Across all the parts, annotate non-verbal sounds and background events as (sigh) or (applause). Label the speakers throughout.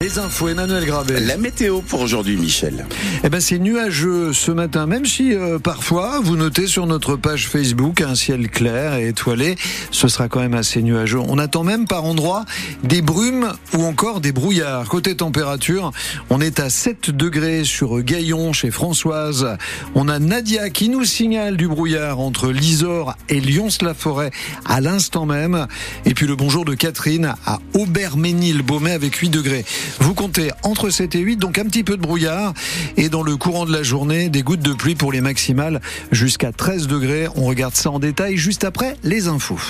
Speaker 1: Les infos, Emmanuel Grabet.
Speaker 2: La météo pour aujourd'hui, Michel.
Speaker 1: Eh ben, c'est nuageux ce matin, même si euh, parfois vous notez sur notre page Facebook un ciel clair et étoilé, ce sera quand même assez nuageux. On attend même par endroits des brumes ou encore des brouillards. Côté température, on est à 7 degrés sur Gaillon chez Françoise. On a Nadia qui nous signale du brouillard entre Lisor et Lyons-la-Forêt à l'instant même. Et puis le bonjour de Catherine à Auberménil-Beaumet avec 8 degrés. Vous comptez entre 7 et 8, donc un petit peu de brouillard. Et dans le courant de la journée, des gouttes de pluie pour les maximales jusqu'à 13 degrés. On regarde ça en détail juste après les infos.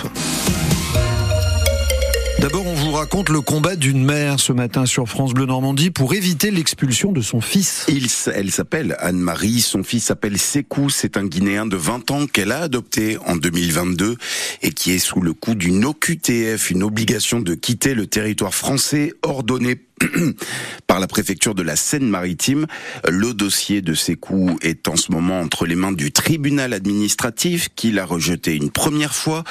Speaker 1: D'abord, on vous raconte le combat d'une mère ce matin sur France Bleu Normandie pour éviter l'expulsion de son fils.
Speaker 2: Il, elle s'appelle Anne-Marie, son fils s'appelle Sekou, c'est un Guinéen de 20 ans qu'elle a adopté en 2022 et qui est sous le coup d'une OQTF, une obligation de quitter le territoire français ordonnée (clears throat) par la préfecture de la Seine-Maritime. Le dossier de ces coups est en ce moment entre les mains du tribunal administratif qui l'a rejeté une première fois.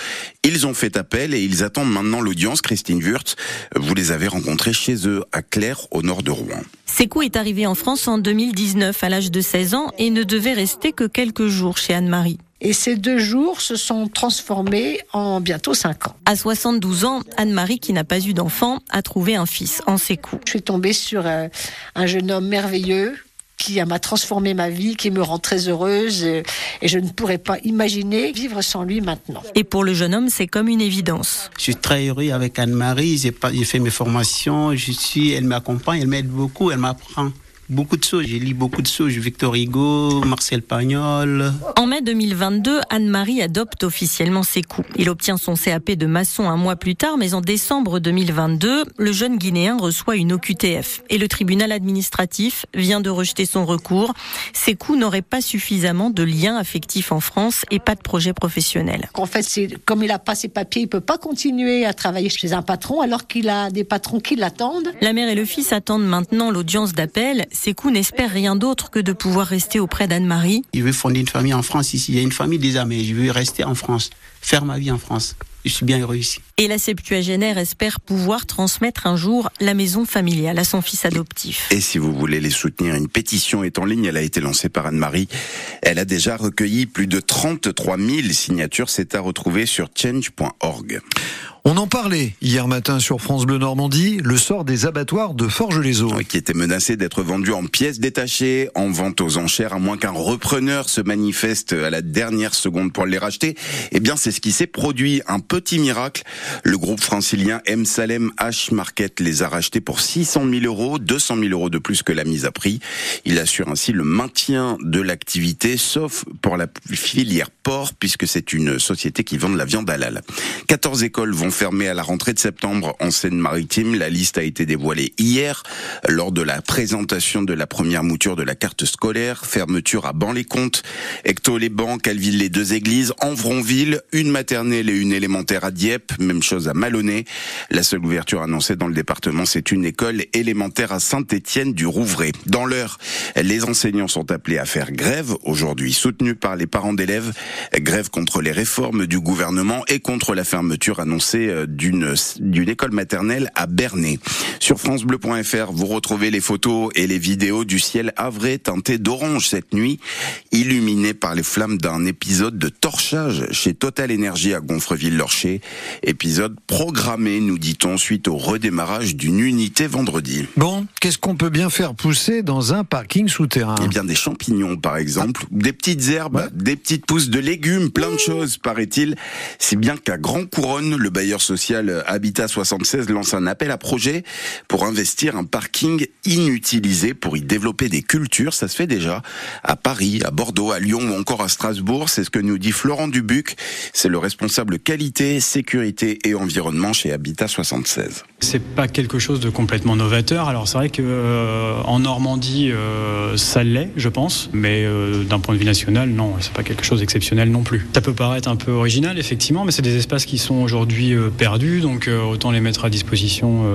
Speaker 2: Ils ont fait appel et ils attendent maintenant l'audience. Christine Wurtz, vous les avez rencontrés chez eux à Claire, au nord de Rouen.
Speaker 3: Sekou est arrivé en France en 2019 à l'âge de 16 ans et ne devait rester que quelques jours chez Anne-Marie.
Speaker 4: Et ces deux jours se sont transformés en bientôt cinq ans.
Speaker 3: À 72 ans, Anne-Marie, qui n'a pas eu d'enfant, a trouvé un fils en Sekou.
Speaker 4: Je suis tombée sur un, un jeune homme merveilleux qui m'a transformé ma vie, qui me rend très heureuse et, je ne pourrais pas imaginer vivre sans lui maintenant.
Speaker 3: Et pour le jeune homme, c'est comme une évidence.
Speaker 5: Je suis très heureux avec Anne-Marie, j'ai fait mes formations, je suis, elle m'accompagne, elle m'aide beaucoup, elle m'apprend beaucoup de choses. J'ai lu beaucoup de choses. Victor Hugo, Marcel Pagnol.
Speaker 3: En mai 2022, Anne-Marie adopte officiellement ses coups. Il obtient son CAP de maçon un mois plus tard, mais en décembre 2022, le jeune Guinéen reçoit une OQTF. Et le tribunal administratif vient de rejeter son recours. Ses coups n'auraient pas suffisamment de liens affectifs en France et pas de projet professionnel.
Speaker 4: En fait, c'est comme il n'a pas ses papiers, il peut pas continuer à travailler chez un patron alors qu'il a des patrons qui l'attendent.
Speaker 3: La mère et le fils attendent maintenant l'audience d'appel. Sekou n'espère rien d'autre que de pouvoir rester auprès d'Anne-Marie.
Speaker 5: Il veut fonder une famille en France ici. Il y a une famille déjà, mais je veux rester en France, faire ma vie en France. Je suis bien heureux ici.
Speaker 3: Et la septuagénaire espère pouvoir transmettre un jour la maison familiale à son fils adoptif.
Speaker 2: Et si vous voulez les soutenir, une pétition est en ligne. Elle a été lancée par Anne-Marie. Elle a déjà recueilli plus de 33 000 signatures. C'est à retrouver sur change.org.
Speaker 1: On en parlait hier matin sur France Bleu Normandie, le sort des abattoirs de Forges-les-Eaux.
Speaker 2: qui étaient menacés d'être vendus en pièces détachées, en vente aux enchères, à moins qu'un repreneur se manifeste à la dernière seconde pour les racheter. Eh bien, c'est ce qui s'est produit. Un petit miracle. Le groupe francilien M. Salem H Market les a rachetés pour 600 000 euros, 200 000 euros de plus que la mise à prix. Il assure ainsi le maintien de l'activité, sauf pour la filière porc, puisque c'est une société qui vend de la viande halal. 14 écoles vont fermé à la rentrée de septembre en Seine-Maritime. La liste a été dévoilée hier lors de la présentation de la première mouture de la carte scolaire. Fermeture à Ban-les-Comtes, Ecto-les-Bains, Calville les deux églises, Envronville, une maternelle et une élémentaire à Dieppe, chose à Malonnet. La seule ouverture annoncée dans le département, c'est une école élémentaire à Saint-Étienne du Rouvray. Dans l'heure, les enseignants sont appelés à faire grève aujourd'hui, soutenus par les parents d'élèves. Grève contre les réformes du gouvernement et contre la fermeture annoncée euh, d'une école maternelle à Bernay. Sur francebleu.fr, vous retrouvez les photos et les vidéos du ciel avré teinté d'orange cette nuit, illuminé par les flammes d'un épisode de torchage chez Total Energy à Gonfreville-Lorcher. Épisode programmé, nous dit-on, suite au redémarrage d'une unité vendredi.
Speaker 1: Bon, qu'est-ce qu'on peut bien faire pousser dans un parking souterrain?
Speaker 2: Eh bien, des champignons, par exemple, des petites herbes, des petites pousses de légumes, plein de choses, paraît-il. Si bien qu'à Grand Couronne, le bailleur social Habitat 76 lance un appel à projet pour investir un parking inutilisé pour y développer des cultures. Ça se fait déjà à Paris, à Bordeaux, à Lyon ou encore à Strasbourg. C'est ce que nous dit Florent Dubuc. C'est le responsable qualité, sécurité et environnement chez Habitat 76.
Speaker 6: C'est pas quelque chose de complètement novateur. Alors c'est vrai que euh, en Normandie, euh, ça l'est, je pense, mais euh, d'un point de vue national, non, c'est pas quelque chose d'exceptionnel non plus. Ça peut paraître un peu original, effectivement, mais c'est des espaces qui sont aujourd'hui perdus, donc autant les mettre à disposition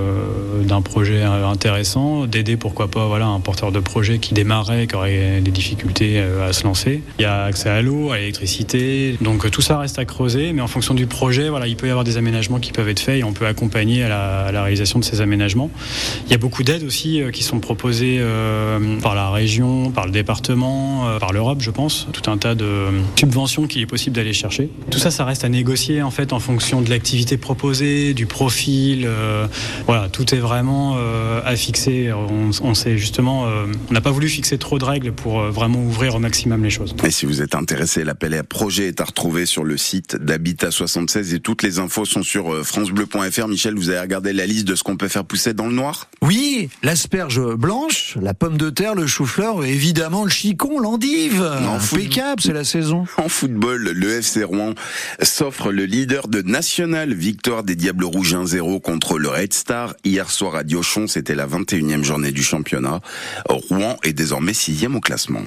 Speaker 6: d'un projet intéressant, d'aider pourquoi pas, voilà, un porteur de projet qui démarrait, qui aurait des difficultés à se lancer. Il y a accès à l'eau, à l'électricité, donc tout ça reste à creuser, mais en fonction du projet, voilà, il peut y avoir des d'aménagements qui peuvent être faits et on peut accompagner à la, réalisation de ces aménagements. Il y a beaucoup d'aides aussi qui sont proposées par la région, par le département, par l'Europe, je pense. Tout un tas de subventions qu'il est possible d'aller chercher. Tout ça, ça reste à négocier en fait en fonction de l'activité proposée, du profil. voilà, tout est vraiment à fixer. On, on justement, on n'a pas voulu fixer trop de règles pour vraiment ouvrir au maximum les choses.
Speaker 2: Et si vous êtes intéressé, l'appel à projet est à retrouver sur le site d'Habitat 76 et toutes les infos sont sur euh, francebleu.fr. Michel, vous avez regardé la liste de ce qu'on peut faire pousser dans le noir?
Speaker 1: Oui, l'asperge blanche, la pomme de terre, le chou-fleur évidemment le chicon, l'endive. Impeccable, c'est la saison. (laughs)
Speaker 2: En football, le FC Rouen s'offre le leader de National, victoire des Diables Rouges 1-0 contre le Red Star hier soir à Diochon. C'était la 21e journée du championnat. Rouen est désormais sixième au classement.